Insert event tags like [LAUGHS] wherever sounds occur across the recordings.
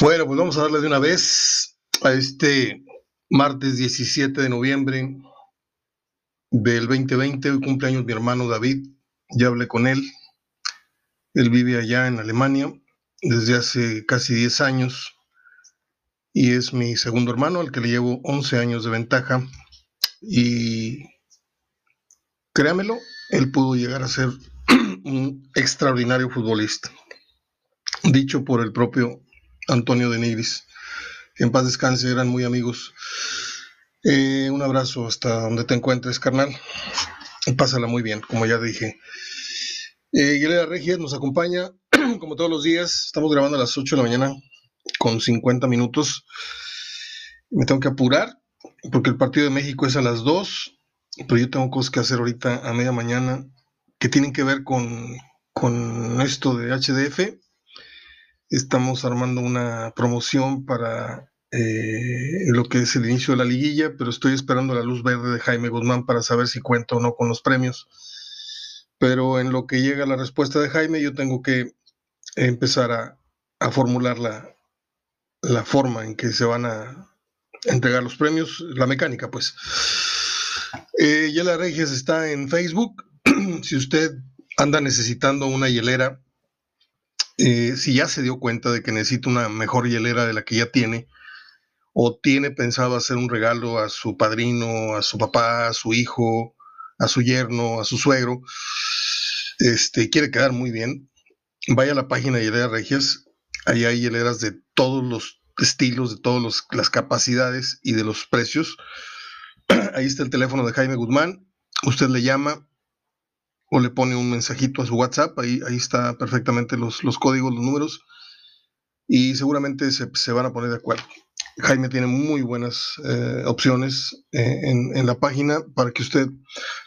Bueno, pues vamos a darle de una vez a este martes 17 de noviembre del 2020. Hoy cumpleaños mi hermano David. Ya hablé con él. Él vive allá en Alemania desde hace casi 10 años y es mi segundo hermano, al que le llevo 11 años de ventaja. Y créamelo, él pudo llegar a ser [CLEARS THROAT] un extraordinario futbolista. Dicho por el propio Antonio de Nigris. En paz descanse, eran muy amigos. Eh, un abrazo hasta donde te encuentres, carnal. Pásala muy bien, como ya dije. Eh, Yelena Regia nos acompaña, [CLEARS THROAT] como todos los días. Estamos grabando a las 8 de la mañana con 50 minutos. Me tengo que apurar porque el partido de México es a las 2, pero yo tengo cosas que hacer ahorita a media mañana que tienen que ver con, con esto de HDF Estamos armando una promoción para eh, lo que es el inicio de la liguilla, pero estoy esperando la luz verde de Jaime Guzmán para saber si cuento o no con los premios. Pero en lo que llega la respuesta de Jaime, yo tengo que empezar a, formular la, la forma en que se van a entregar los premios, la mecánica, pues. Eh, Yela Reyes está en Facebook. [CLEARS THROAT] si usted anda necesitando una hielera eh, si ya se dio cuenta de que necesita una mejor hielera de la que ya tiene, o tiene pensado hacer un regalo a su padrino, a su papá, a su hijo, a su yerno, a su suegro, este, quiere quedar muy bien, vaya a la página de Hielera Regias, ahí hay hieleras de todos los estilos, de todas las capacidades y de los precios. [CLEARS THROAT] Ahí está el teléfono de Jaime Guzmán, usted le llama, o le pone un mensajito a su WhatsApp, ahí, ahí está perfectamente los, los códigos, los números, y seguramente se, van a poner de acuerdo. Jaime tiene muy buenas eh, opciones eh, en, la página para que usted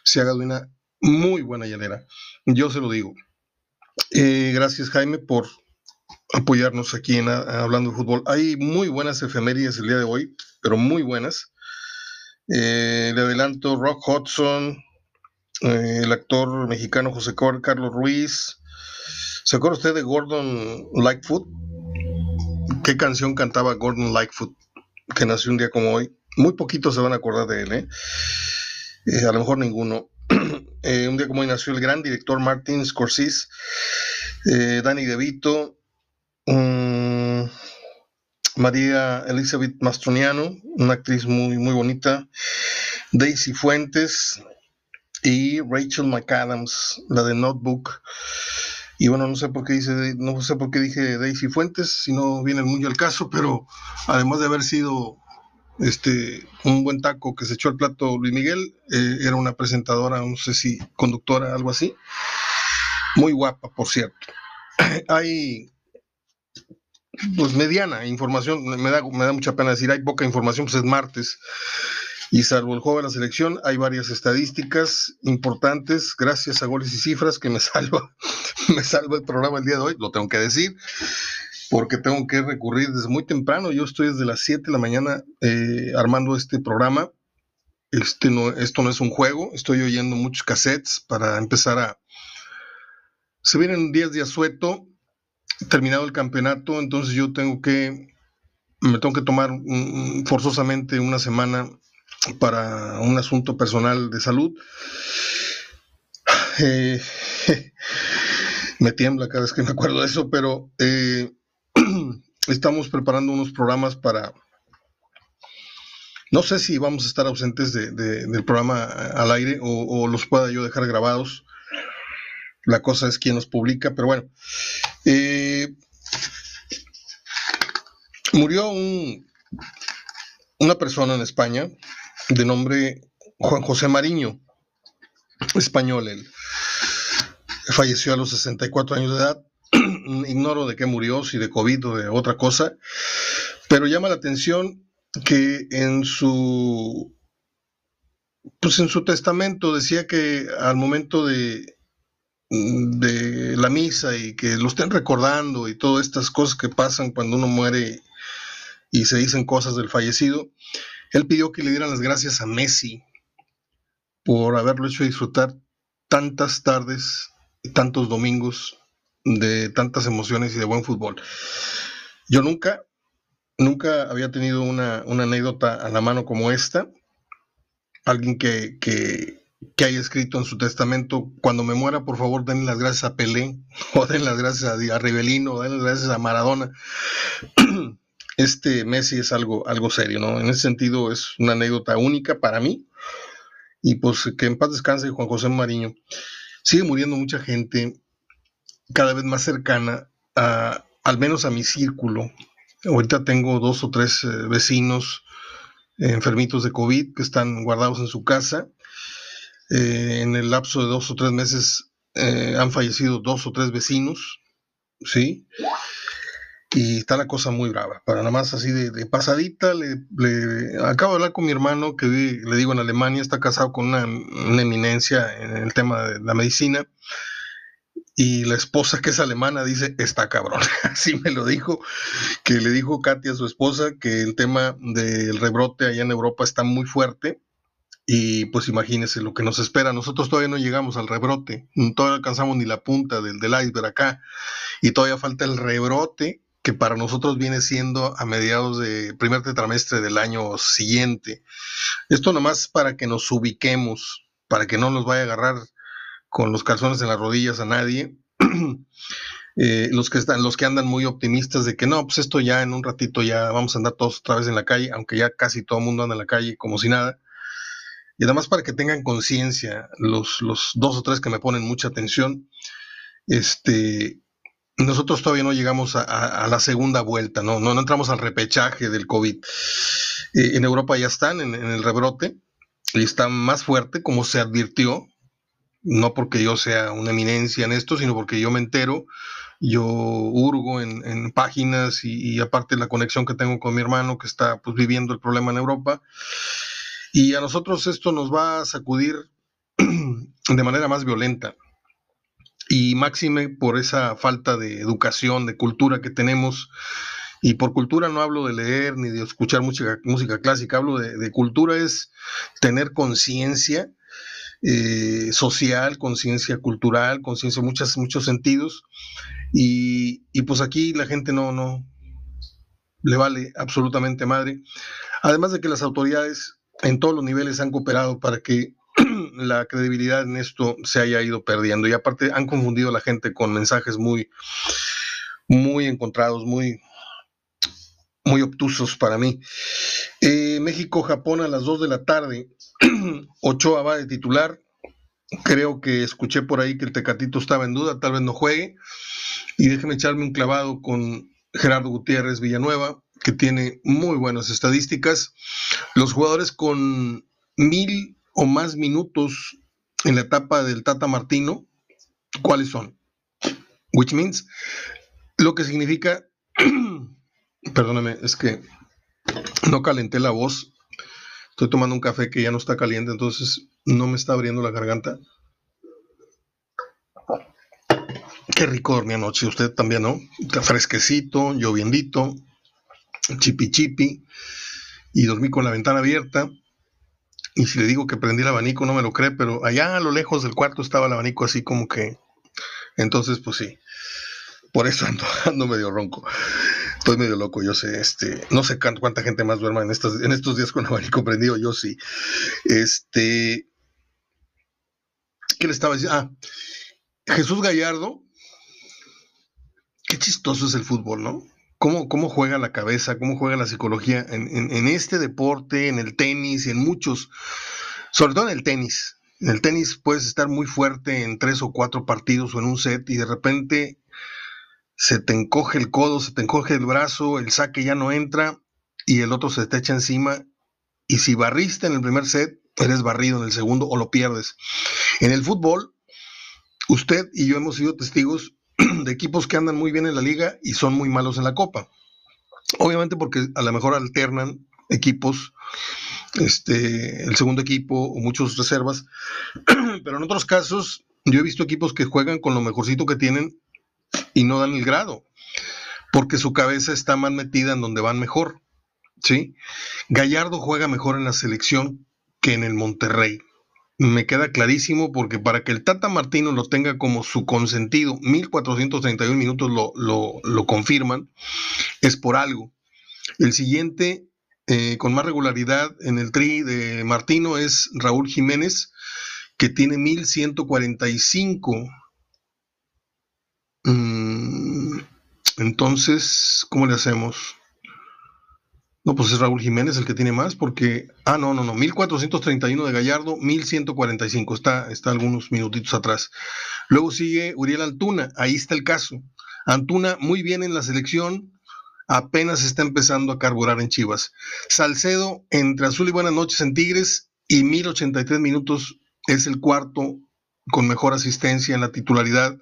se haga de una muy buena llanera. Yo se lo digo. Eh, gracias Jaime por apoyarnos aquí en Hablando de Fútbol. Hay muy buenas efemérides el día de hoy, pero muy buenas. le adelanto Rock Hudson, eh, el actor mexicano José Carlos Ruiz. ¿Se acuerda usted de Gordon Lightfoot? ¿Qué canción cantaba Gordon Lightfoot? Que nació un día como hoy. Muy poquitos se van a acordar de él, ¿eh? eh a lo mejor ninguno. [CLEARS THROAT] Eh, un día como hoy nació el gran director Martin Scorsese, Danny DeVito, mm, María Elizabeth Mastroniano, una actriz muy, muy bonita, Daisy Fuentes, Rachel McAdams, la de Notebook. Y bueno, no sé por qué dice, no sé por qué dije Daisy Fuentes, si no viene muy al caso, pero además de haber sido este un buen taco que se echó al plato Luis Miguel, eh, era una presentadora, no sé si conductora, algo así. Muy guapa, por cierto. [CLEARS THROAT] Hay pues mediana información, me da, me da mucha pena decir, hay poca información, pues es martes. Y salvo el juego de la selección, hay varias estadísticas importantes, gracias a goles y cifras, que me salva, [LAUGHS] me salva el programa el día de hoy, lo tengo que decir, porque tengo que recurrir desde muy temprano. Yo estoy desde las 7 de la mañana eh, armando este programa. Este no, esto no es un juego, estoy oyendo muchos cassettes para empezar a... Se vienen días de asueto, terminado el campeonato, entonces yo tengo que, me tengo que tomar forzosamente una semana para un asunto personal de salud. Eh, [LAUGHS] me tiembla cada vez que me acuerdo de eso, pero eh, [CLEARS THROAT] estamos preparando unos programas para... No sé si vamos a estar ausentes del programa al aire o, los pueda yo dejar grabados. La cosa es quién los publica, pero bueno. Eh, murió un, una persona en España de nombre Juan José Mariño, español. Él falleció a los 64 años de edad. [CLEARS THROAT] Ignoro de qué murió, si de COVID o de otra cosa, pero llama la atención que en su pues en su testamento decía que al momento de, de la misa y que lo estén recordando y todas estas cosas que pasan cuando uno muere y se dicen cosas del fallecido, él pidió que le dieran las gracias a Messi por haberlo hecho disfrutar tantas tardes y tantos domingos de tantas emociones y de buen fútbol. Yo nunca, nunca había tenido una, anécdota a la mano como esta. Alguien que, que, haya escrito en su testamento, cuando me muera, por favor, den las gracias a Pelé, [LAUGHS] o den las gracias a, a Rivelino, o den las gracias a Maradona. [CLEARS THROAT] Este Messi es algo, algo serio, ¿no? En ese sentido es una anécdota única para mí. Y pues que en paz descanse Juan José Mariño. Sigue muriendo mucha gente cada vez más cercana a, al menos a mi círculo, Ahorita tengo dos o tres eh, vecinos enfermitos de COVID que están guardados en su casa. Eh, en el lapso de dos o tres meses eh, han fallecido dos o tres vecinos, ¿sí? Y está la cosa muy brava. Para nada más así de, pasadita, le, acabo de hablar con mi hermano que le digo en Alemania, está casado con una, eminencia en el tema de la medicina y la esposa que es alemana dice, está cabrón. [LAUGHS] Así me lo dijo, que le dijo Katia a su esposa que el tema del rebrote allá en Europa está muy fuerte. Y pues imagínense lo que nos espera. Nosotros todavía no llegamos al rebrote, todavía no alcanzamos ni la punta del, del iceberg acá. Y todavía falta el rebrote, que para nosotros viene siendo a mediados de primer tetramestre del año siguiente. Esto nomás para que nos ubiquemos, para que no nos vaya a agarrar con los calzones en las rodillas a nadie. [CLEARS THROAT] Eh, los que están, los que andan muy optimistas de que no, pues esto ya en un ratito ya vamos a andar todos otra vez en la calle, aunque ya casi todo el mundo anda en la calle como si nada. Y además para que tengan conciencia, los, los dos o tres que me ponen mucha atención, este, nosotros todavía no llegamos a, la segunda vuelta, ¿no? ¿no? entramos al repechaje del COVID. Eh, en Europa ya están en, en, el rebrote y está más fuerte, como se advirtió no porque yo sea una eminencia en esto, sino porque yo me entero, yo hurgo en, páginas y, aparte la conexión que tengo con mi hermano que está pues, viviendo el problema en Europa. Y a nosotros esto nos va a sacudir [CLEARS THROAT] de manera más violenta. Y máxime por esa falta de educación, de cultura que tenemos. Y por cultura no hablo de leer ni de escuchar música, música clásica, hablo de, cultura es tener conciencia eh, social, conciencia cultural, conciencia en muchos sentidos. Y, pues aquí la gente no, no le vale absolutamente madre. Además de que las autoridades en todos los niveles han cooperado para que la credibilidad en esto se haya ido perdiendo. Y aparte han confundido a la gente con mensajes muy, muy encontrados, muy, muy obtusos para mí. Eh, México-Japón a las 2 de la tarde. [CLEARS THROAT] Ochoa va de titular. Creo que escuché por ahí que el Tecatito estaba en duda, tal vez no juegue. Y déjeme echarme un clavado con Gerardo Gutiérrez Villanueva, que tiene muy buenas estadísticas. Los jugadores con mil o más minutos en la etapa del Tata Martino, ¿cuáles son? Which means, lo que significa, [CLEARS THROAT] perdóname, es que no calenté la voz Estoy tomando un café que ya no está caliente, entonces no me está abriendo la garganta. Qué rico dormí anoche, usted también, ¿no? Está fresquecito, lloviendito, chipi chipi, y dormí con la ventana abierta. Y si le digo que prendí el abanico, no me lo cree, pero allá a lo lejos del cuarto estaba el abanico así como que. Entonces, pues sí. Por eso [LAUGHS] ando, ando medio ronco. Estoy medio loco, yo sé, este, no sé cuánta gente más duerma en estos, en estos días con [LAUGHS] abanico prendido, yo sí. Este, ¿qué le estaba diciendo? Ah, Jesús Gallardo, qué chistoso es el fútbol, ¿no? Cómo, cómo juega la cabeza, cómo juega la psicología en, en este deporte, en el tenis, en muchos, sobre todo en el tenis. En el tenis puedes estar muy fuerte en tres o cuatro partidos o en un set y de repente se te encoge el codo, se te encoge el brazo, el saque ya no entra y el otro se te echa encima. Y si barriste en el primer set, eres barrido en el segundo o lo pierdes. En el fútbol, usted y yo hemos sido testigos de equipos que andan muy bien en la liga y son muy malos en la copa. Obviamente porque a lo mejor alternan equipos, este, el segundo equipo o muchos reservas, [CLEARS THROAT] pero en otros casos yo he visto equipos que juegan con lo mejorcito que tienen y no dan el grado, porque su cabeza está más metida en donde van mejor. ¿sí? Gallardo juega mejor en la selección que en el Monterrey. Me queda clarísimo porque para que el Tata Martino lo tenga como su consentido, 1431 minutos lo, lo, lo confirman, es por algo. El siguiente, eh, con más regularidad en el tri de Martino, es Raúl Jiménez, que tiene 1145. Mm, entonces, ¿cómo le hacemos? No, pues es Raúl Jiménez el que tiene más, porque. Ah, no, no, no. 1431 de Gallardo, 1145. Está, está algunos minutitos atrás. Luego sigue Uriel Antuna. Ahí está el caso. Antuna muy bien en la selección. Apenas está empezando a carburar en Chivas. Salcedo entre azul y buenas noches en Tigres y 1083 minutos es el cuarto con mejor asistencia en la titularidad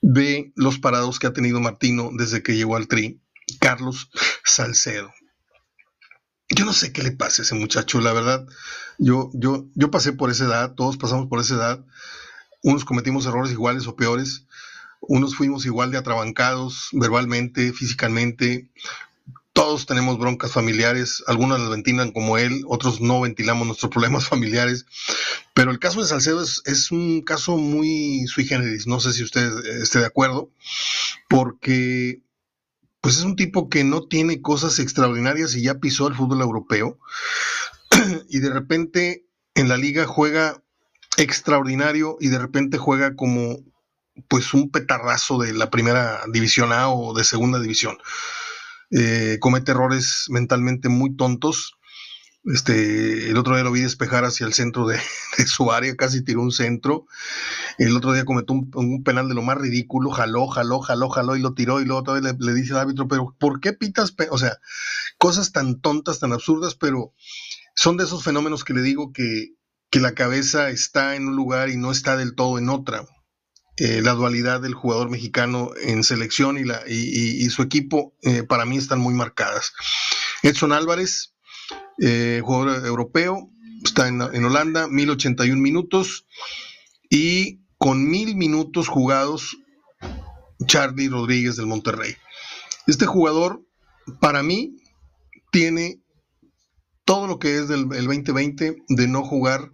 de los parados que ha tenido Martino desde que llegó al Tri. Carlos Salcedo yo no sé qué le pasa a ese muchacho, la verdad. Yo, yo, yo pasé por esa edad, todos pasamos por esa edad. Unos cometimos errores iguales o peores. Unos fuimos igual de atrabancados verbalmente, físicamente. Todos tenemos broncas familiares, algunos las ventilan como él, otros no ventilamos nuestros [LAUGHS] problemas familiares. Pero el caso de Salcedo es, es un caso muy sui generis, no sé si usted esté de acuerdo, porque pues es un tipo que no tiene cosas extraordinarias y ya pisó el fútbol europeo [CLEARS THROAT] y de repente en la liga juega extraordinario y de repente juega como pues un petarrazo de la primera división A o de segunda división. Eh, comete errores mentalmente muy tontos este, el otro día lo vi despejar hacia el centro de, [LAUGHS] su área, casi tiró un centro. El otro día cometió un, penal de lo más ridículo, jaló, jaló, jaló, jaló y lo tiró y luego otra vez le, dice al árbitro, pero ¿por qué pitas? O sea, cosas tan tontas, tan absurdas, pero son de esos fenómenos que le digo que, la cabeza está en un lugar y no está del todo en otra. Eh, la dualidad del jugador mexicano en selección y, la, y, su equipo eh, para mí están muy marcadas. Edson Álvarez, eh, jugador europeo, está en, Holanda, 1081 minutos y con mil minutos jugados, Charlie Rodríguez del Monterrey. Este jugador, para mí, tiene todo lo que es del 2020 de no jugar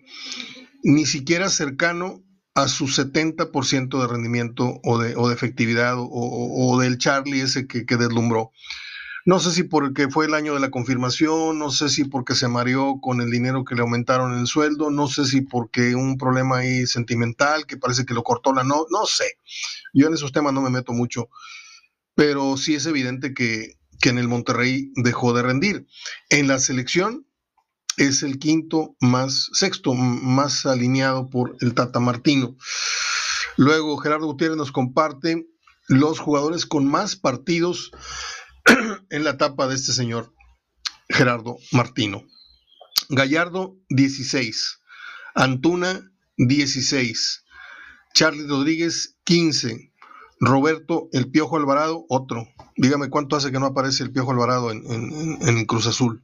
ni siquiera cercano a su 70% de rendimiento o de, o de efectividad o, del Charlie ese que, que deslumbró. No sé si porque fue el año de la confirmación, no sé si porque se mareó con el dinero que le aumentaron el sueldo, no sé si porque un problema ahí sentimental que parece que lo cortó la no, no sé. Yo en esos temas no me meto mucho, pero sí es evidente que, que en el Monterrey dejó de rendir. En la selección es el quinto más, sexto más alineado por el Tata Martino. Luego Gerardo Gutiérrez nos comparte los jugadores con más partidos [CLEARS THROAT] en la etapa de este señor Gerardo Martino. Gallardo, 16. Antuna, 16. Charlie Rodríguez, 15. Roberto El Piojo Alvarado, otro. Dígame cuánto hace que no aparece el Piojo Alvarado en Cruz Azul.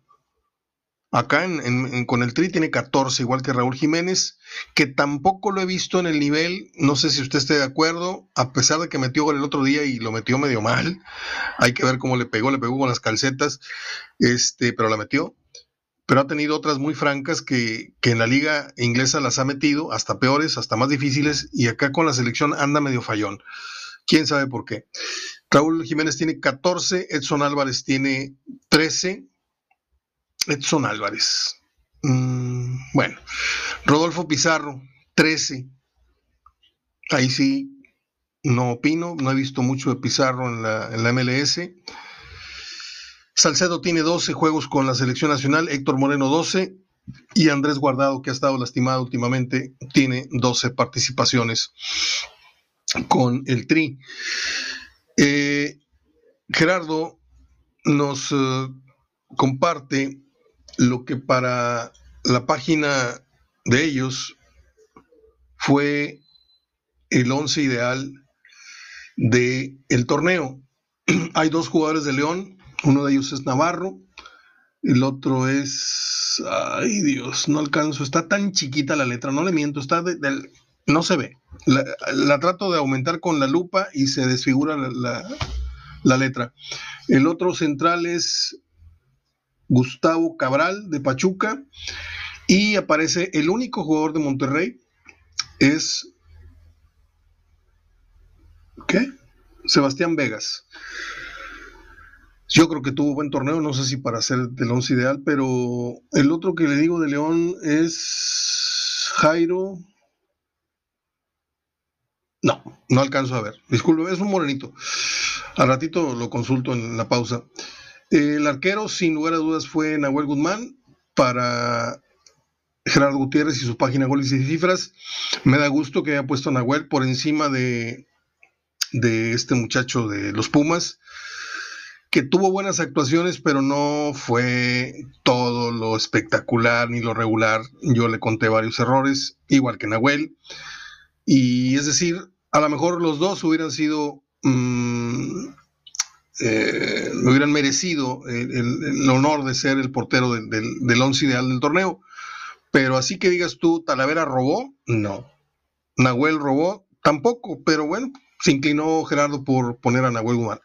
Acá en, con el Tri tiene 14, igual que Raúl Jiménez, que tampoco lo he visto en el nivel, no sé si usted esté de acuerdo, a pesar de que metió gol el otro día y lo metió medio mal, hay que ver cómo le pegó, le pegó con las calcetas, este, pero la metió. Pero ha tenido otras muy francas que, que en la liga inglesa las ha metido, hasta peores, hasta más difíciles, y acá con la selección anda medio fallón. ¿Quién sabe por qué? Raúl Jiménez tiene 14, Edson Álvarez tiene 13, Edson Álvarez. Mm, bueno, Rodolfo Pizarro, 13. Ahí sí, no opino, no he visto mucho de Pizarro en la, en la MLS. Salcedo tiene 12 juegos con la selección nacional, Héctor Moreno 12 y Andrés Guardado, que ha estado lastimado últimamente, tiene 12 participaciones con el Tri. Eh, Gerardo nos eh, comparte lo que para la página de ellos fue el once ideal del el torneo. [CLEARS THROAT] Hay dos jugadores de León, uno de ellos es Navarro, el otro es, ay Dios, no alcanzo, está tan chiquita la letra, no le miento, está de, no se ve. La, trato de aumentar con la lupa y se desfigura la, la letra. El otro central es Gustavo Cabral de Pachuca y aparece el único jugador de Monterrey es ¿qué? Sebastián Vegas. Yo creo que tuvo buen torneo, no sé si para ser del once ideal, pero el otro que le digo de León es Jairo. No, no alcanzo a ver. Disculpe, es un morenito. Al ratito lo consulto en la pausa. El arquero, sin lugar a dudas, fue Nahuel Guzmán para Gerardo Gutiérrez y su página goles y cifras. Me da gusto que haya puesto a Nahuel por encima de, de este muchacho de los Pumas que tuvo buenas actuaciones, pero no fue todo lo espectacular ni lo regular. Yo le conté varios errores, igual que Nahuel. Y es decir, a lo mejor los dos hubieran sido, mm, eh, hubieran merecido el, honor de ser el portero del, del once ideal del torneo. Pero así que digas tú, Talavera robó, no. Nahuel robó, tampoco. Pero bueno, se inclinó Gerardo por poner a Nahuel Guzmán.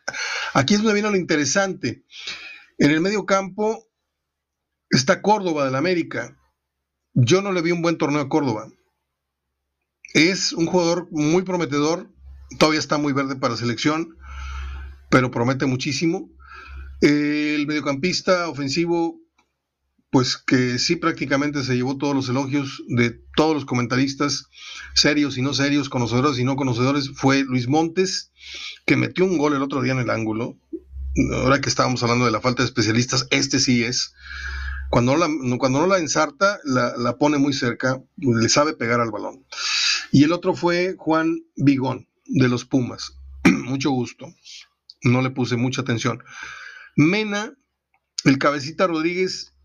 Aquí es donde viene lo interesante. En el medio campo está Córdoba del América. Yo no le vi un buen torneo a Córdoba. Es un jugador muy prometedor, todavía está muy verde para selección, pero promete muchísimo. El mediocampista ofensivo pues que sí prácticamente se llevó todos los elogios de todos los comentaristas, serios y no serios, conocedores y no conocedores, fue Luis Montes, que metió un gol el otro día en el ángulo. Ahora que estábamos hablando de la falta de especialistas, este sí es. Cuando no la, cuando no la ensarta, la, la pone muy cerca, le sabe pegar al balón. Y el otro fue Juan Vigón, de los Pumas. [CLEARS THROAT] Mucho gusto. No le puse mucha atención. Mena, el cabecita Rodríguez,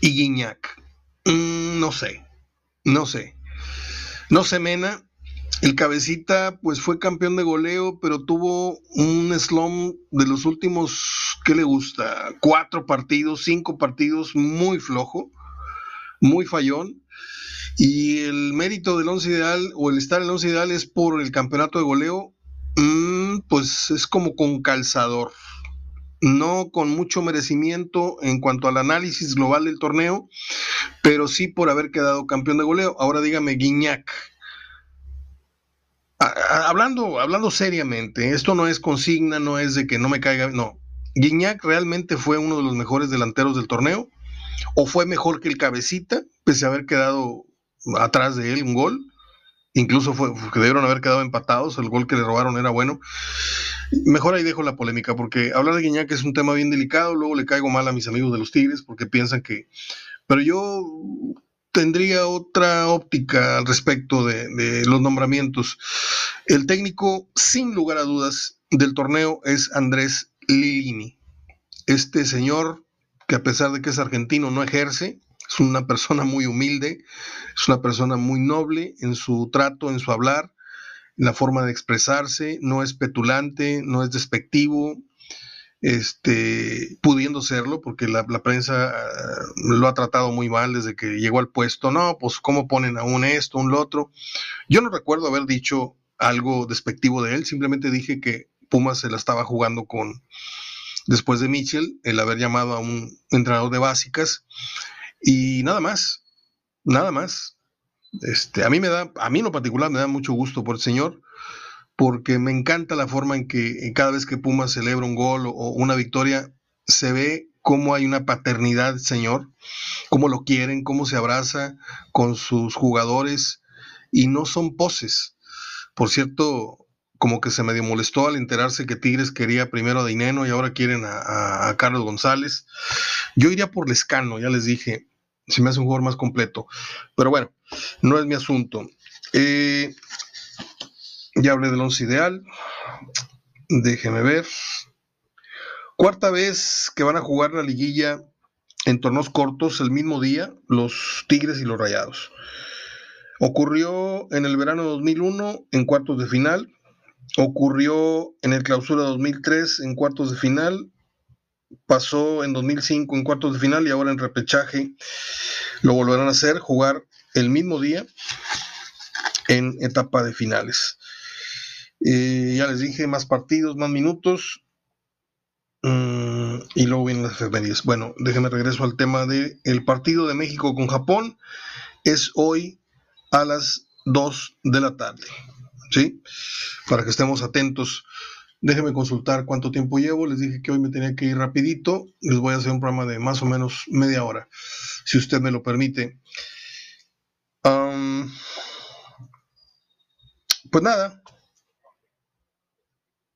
y Guiñac. Mm, no sé, no sé. No sé, Mena. El cabecita, pues fue campeón de goleo, pero tuvo un slum de los últimos, ¿qué le gusta? Cuatro partidos, cinco partidos, muy flojo, muy fallón. Y el mérito del once ideal, o el estar en el once ideal, es por el campeonato de goleo, pues es como con calzador no con mucho merecimiento en cuanto al análisis global del torneo, pero sí por haber quedado campeón de goleo. Ahora dígame, Guiñac. Hablando, hablando seriamente, esto no es consigna, no es de que no me caiga, no. Guiñac realmente fue uno de los mejores delanteros del torneo, o fue mejor que el cabecita, pese a haber quedado atrás de él un gol. Incluso fue, que debieron haber quedado empatados, el gol que le robaron era bueno. Mejor ahí dejo la polémica, porque hablar de Guiñac es un tema bien delicado, luego le caigo mal a mis amigos de los Tigres, porque piensan que... Pero yo tendría otra óptica al respecto de, los nombramientos. El técnico, sin lugar a dudas, del torneo es Andrés Lilini. Este señor, que a pesar de que es argentino, no ejerce, es una persona muy humilde, es una persona muy noble en su trato, en su hablar, la forma de expresarse, no es petulante, no es despectivo, este, pudiendo serlo, porque la, prensa ah, lo ha tratado muy mal desde que llegó al puesto. No, pues cómo ponen a un esto, un lo otro. Yo no recuerdo haber dicho algo despectivo de él, simplemente dije que Pumas se la estaba jugando con, después de Mitchell, el haber llamado a un entrenador de básicas, y nada más, nada más. Este, a mí me da, a mí en lo particular me da mucho gusto por el señor, porque me encanta la forma en que cada vez que Puma celebra un gol o, una victoria, se ve cómo hay una paternidad, señor, cómo lo quieren, cómo se abraza con sus jugadores y no son poses. Por cierto, como que se medio molestó al enterarse que Tigres quería primero a Dineno y ahora quieren a, a Carlos González. Yo iría por Lescano, ya les dije, se me hace un jugador más completo. Pero bueno, no es mi asunto. Eh, ya hablé del once ideal. Déjeme ver. Cuarta vez que van a jugar la liguilla en torneos cortos el mismo día, los Tigres y los Rayados. Ocurrió en el verano 2001 en cuartos de final. Ocurrió en el clausura 2003 en cuartos de final pasó en 2005 en cuartos de final y ahora en repechaje lo volverán a hacer, jugar el mismo día en etapa de finales. Eh, ya les dije, más partidos, más minutos. Mm, y luego vienen las efemérides. Bueno, déjenme regreso al tema del el partido de México con Japón. Es hoy a las 2 de la tarde. ¿Sí? Para que estemos atentos Déjenme consultar cuánto tiempo llevo. Les dije que hoy me tenía que ir rapidito. Les voy a hacer un programa de más o menos media hora, si usted me lo permite. pues nada,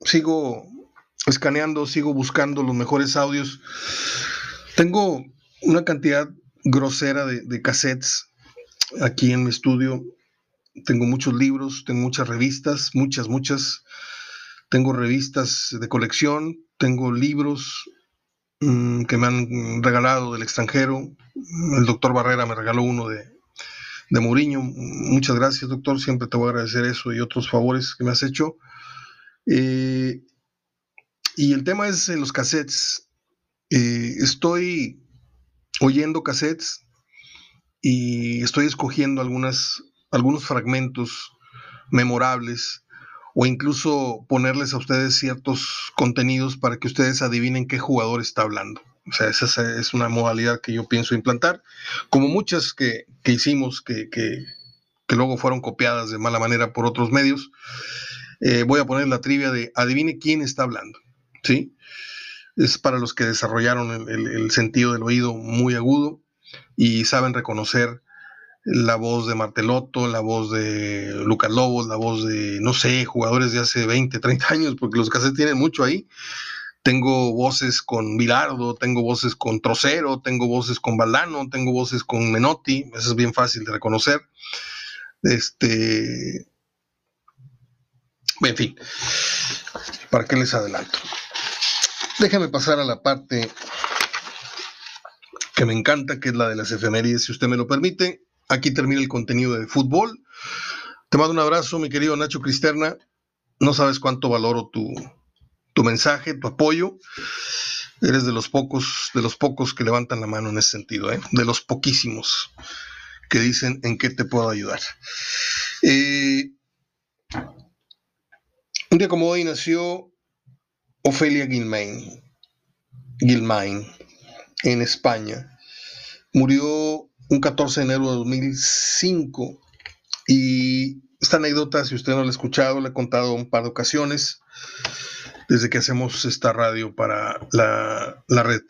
sigo escaneando, sigo buscando los mejores audios. Tengo una cantidad grosera de, de cassettes aquí en mi estudio. Tengo muchos libros, tengo muchas revistas, muchas, muchas. Tengo revistas de colección, tengo libros mm, que me han regalado del extranjero. El doctor Barrera me regaló uno de, de Mourinho. Muchas gracias, doctor. Siempre te voy a agradecer eso y otros favores que me has hecho. Eh, y el tema es los cassettes. Eh, estoy oyendo cassettes y estoy escogiendo algunas, algunos fragmentos memorables o incluso ponerles a ustedes ciertos contenidos para que ustedes adivinen qué jugador está hablando. O sea, esa es una modalidad que yo pienso implantar, como muchas que, hicimos, que, que, luego fueron copiadas de mala manera por otros medios. Eh, voy a poner la trivia de adivine quién está hablando. ¿sí? Es para los que desarrollaron el, sentido del oído muy agudo y saben reconocer la voz de Martelotto, la voz de Lucas Lobos, la voz de, no sé, jugadores de hace 20, 30 [LAUGHS] años, porque los cassettes tienen mucho ahí. Tengo voces con Vilardo, tengo voces con Trocero, tengo voces con Valdano, tengo voces con Menotti, eso es bien fácil de reconocer. Este, en fin, ¿para qué les adelanto? Déjame pasar a la parte que me encanta, que es la de las efemérides, si usted me lo permite. Aquí termina el contenido de fútbol. Te mando un abrazo, mi querido Nacho Cristerna. No sabes cuánto valoro tu, tu mensaje, tu apoyo. Eres de los pocos, de los pocos que levantan la mano en ese sentido, ¿eh? de los poquísimos que dicen en qué te puedo ayudar. Eh, un día como hoy nació Ofelia Gilmain, Gilmain en España. Murió un 14 de enero de 2005 y esta anécdota, si usted no la ha escuchado, la he contado un par de ocasiones desde que hacemos esta radio para la, la red,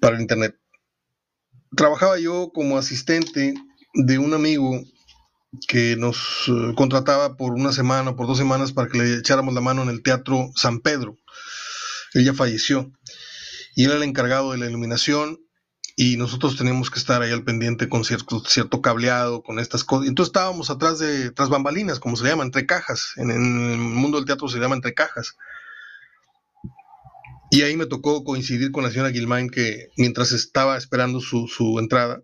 para el Internet. Trabajaba yo como asistente de un amigo que nos eh, contrataba por una semana o por dos semanas para que le echáramos la mano en el Teatro San Pedro. Ella falleció y era el encargado de la iluminación y nosotros teníamos que estar ahí al pendiente con cierto, cableado, con estas cosas. Entonces estábamos atrás de, tras bambalinas, como se llama, entre cajas. En, el mundo del teatro se llama entre cajas. Y ahí me tocó coincidir con la señora Gilmain que mientras estaba esperando su, su entrada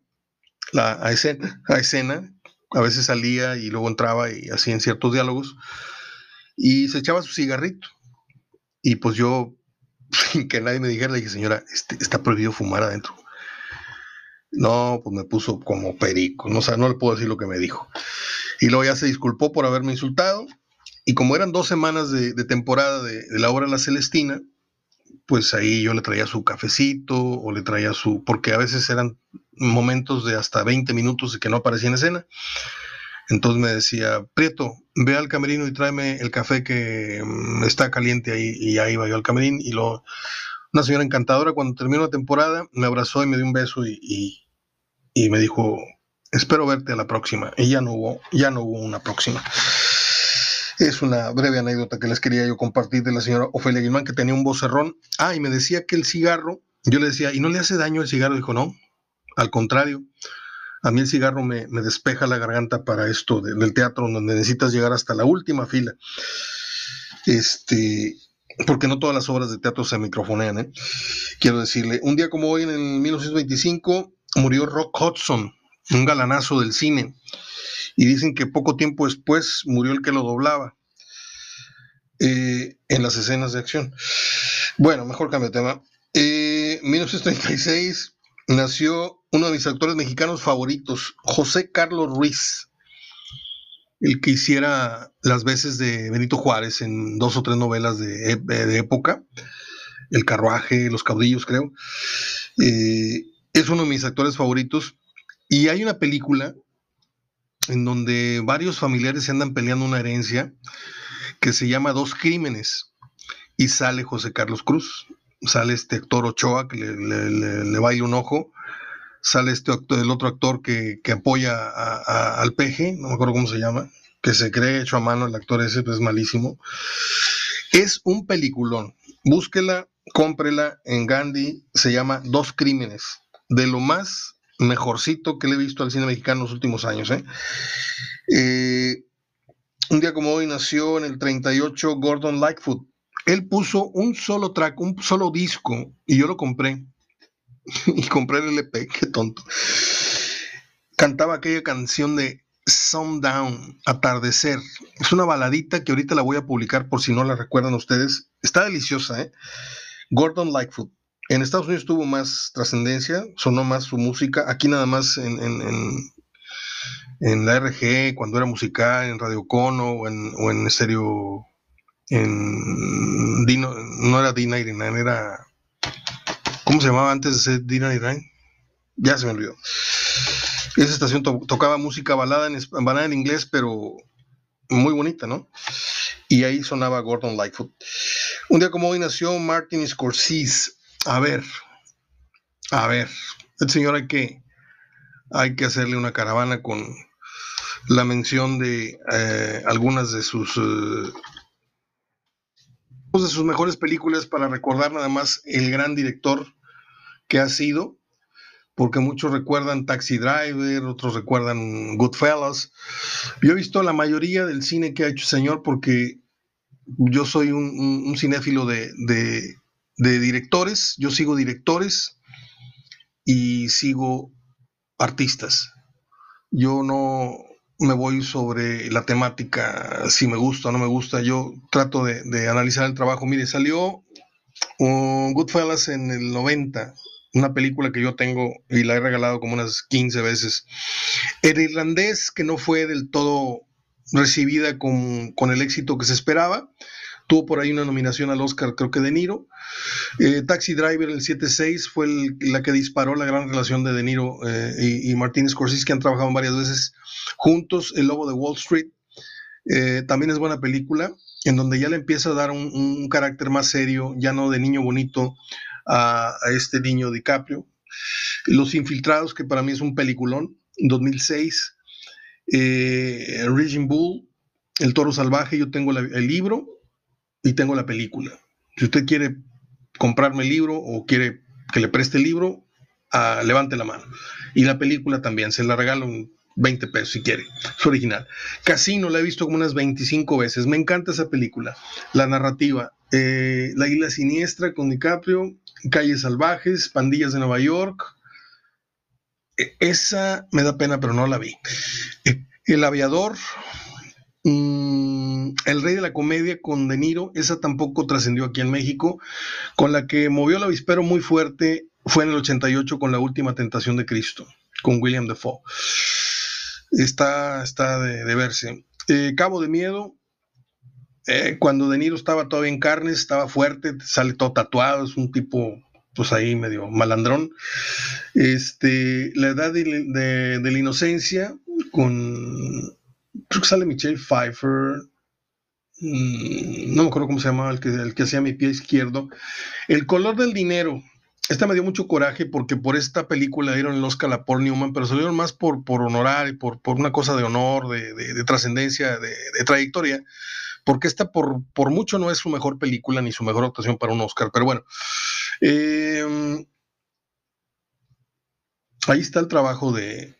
la, a, escena, a escena, a veces salía y luego entraba y hacía en ciertos diálogos y se echaba su cigarrito. Y pues yo, [LAUGHS] sin que nadie me dijera, le dije, señora, este, está prohibido fumar adentro. No, pues me puso como perico, no, o no le puedo decir lo que me dijo. Y luego ya se disculpó por haberme insultado. Y como eran dos semanas de, temporada de, de, la obra La Celestina, pues ahí yo le traía su cafecito o le traía su, porque a veces eran momentos de hasta 20 minutos y que no aparecía en escena. Entonces me decía, Prieto, ve al camerino y tráeme el café que mm, está caliente ahí. Y ahí iba yo al camerino y lo... Una señora encantadora, cuando terminó la temporada, me abrazó y me dio un beso y, y, me dijo, espero verte a la próxima. Y ya no hubo, ya no hubo una próxima. Es una breve anécdota que les quería yo compartir de la señora Ofelia Guilmán, que tenía un vocerrón. Ah, y me decía que el cigarro, yo le decía, ¿y no le hace daño el cigarro? Dijo, no, al contrario, a mí el cigarro me, despeja la garganta para esto del teatro, donde necesitas llegar hasta la última fila. Este, porque no todas las obras de teatro se microfonean, ¿eh? Quiero decirle, un día como hoy, en el 1925, murió Rock Hudson, un galanazo del cine, y dicen que poco tiempo después murió el que lo doblaba eh, en las escenas de acción. Bueno, mejor cambio de tema. Eh, 1936 nació uno de mis actores mexicanos favoritos, José Carlos Ruiz, el que hiciera las veces de Benito Juárez en dos o tres novelas de, época, El carruaje, Los caudillos, creo. Eh, es uno de mis actores favoritos. Y hay una película en donde varios familiares se andan peleando una herencia que se llama Dos Crímenes. y sale José Carlos Cruz, sale este actor Ochoa que le, baila un ojo, sale este actor, el otro actor que, apoya al peje, no me acuerdo cómo se llama, que se cree hecho a mano el actor ese, pues es malísimo. Es un peliculón. Búsquela, cómprela en Gandhi, se llama Dos Crímenes, de lo más mejorcito que le he visto al cine mexicano en los últimos años. ¿eh? Eh, un día como hoy nació en el 38 Gordon Lightfoot. Él puso un solo track, un solo disco, y yo lo compré. [LAUGHS] y compré el LP, qué tonto. Cantaba aquella canción de Sundown, Atardecer. Es una baladita que ahorita la voy a publicar por si no la recuerdan ustedes. Está deliciosa, ¿eh? Gordon Lightfoot. En Estados Unidos tuvo más trascendencia, sonó más su música. Aquí nada más en, en, la RG, cuando era musical, en Radio Cono o en, o en estéreo. En no era D99, era. ¿Cómo se llamaba antes de ser D99? Ya se me olvidó. Esa estación tocaba música balada en, balada en inglés, pero muy bonita, ¿no? Y ahí sonaba Gordon Lightfoot. Un día como hoy nació Martin Scorsese. A ver, a ver, el señor hay que, hay que hacerle una caravana con la mención de eh, algunas de sus eh, de sus mejores películas para recordar nada más el gran director que ha sido porque muchos recuerdan Taxi Driver, otros recuerdan Goodfellas. Yo he visto la mayoría del cine que ha hecho el señor porque yo soy un, cinéfilo de, directores, yo sigo directores y sigo artistas. Yo no me voy sobre la temática, si me gusta o no me gusta, yo trato de, de analizar el trabajo. Mire, salió uh, Goodfellas en el 90, una película que yo tengo y la he regalado como unas 15 veces. El irlandés, que no fue del todo recibida con, el éxito que se esperaba. Tuvo por ahí una nominación al Oscar, creo que de Niro. Eh, Taxi Driver, el 7-6, fue la que disparó la gran relación de De Niro eh, y, y, Martin que han trabajado varias veces juntos. El Lobo de Wall Street eh, también es buena película, en donde ya le empieza a dar un carácter más serio, ya no de niño bonito, a, este niño DiCaprio. Los Infiltrados, que para mí es un peliculón, 2006. Eh, Bull, El Toro Salvaje, yo tengo el libro y tengo la película. Si usted quiere comprarme el libro o quiere que le preste el libro, ah, levante la mano. Y la película también, se la regalo en 20 pesos si quiere. Es original. Casino la he visto como unas 25 veces. Me encanta esa película. La narrativa. Eh, la isla siniestra con DiCaprio. Calles Salvajes, Pandillas de Nueva York. E, esa me da pena, pero no la vi. E, el Aviador, mm, El Rey de la Comedia con De Niro, esa tampoco trascendió aquí en México. Con la que movió el avispero muy fuerte fue en el 88 con La Última Tentación de Cristo, con William Defoe. Está, está de, verse. Eh, Cabo de Miedo, eh, cuando De Niro estaba todavía en carnes, estaba fuerte, sale todo tatuado, es un tipo, pues ahí medio malandrón. Este, la edad de, la inocencia, con, creo que sale Michelle Pfeiffer, mm, no me acuerdo cómo se llamaba el que, el que hacía mi pie izquierdo. El color del dinero, esta me dio mucho coraje porque por esta película dieron el Oscar a Paul Newman, pero se dieron más por, por honorar y por, por una cosa de honor, de, de trascendencia, de, trayectoria porque esta por, por mucho no es su mejor película ni su mejor actuación para un Oscar, pero bueno. Em, ahí está el trabajo de...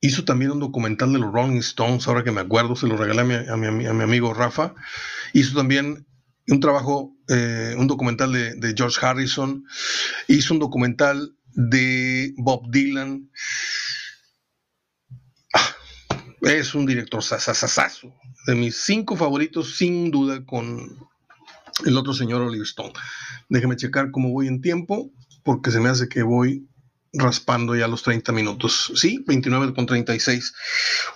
Hizo también un documental de los Rolling Stones, ahora que me acuerdo, se lo regalé a mi, amigo Rafa. Hizo también un trabajo, eh, un documental de, George Harrison. Hizo un documental de Bob Dylan. Es un director sasasasazo de mis cinco favoritos, sin duda, con el otro señor Oliver Stone. Déjeme checar cómo voy en tiempo, porque se me hace que voy raspando ya los 30 minutos. Sí, 29 con 36.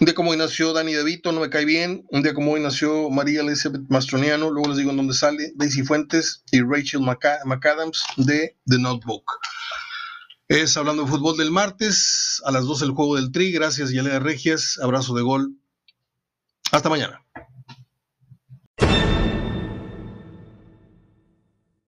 Un día como hoy nació Danny DeVito, no me cae bien. Un día como hoy nació María Elizabeth Mastroniano, luego les digo en dónde sale, Daisy Fuentes y Rachel McAdams de The Notebook. Es hablando de fútbol del martes, a las 12 el juego del Tri. Gracias, Yalea Regias. Abrazo de gol. Hasta mañana.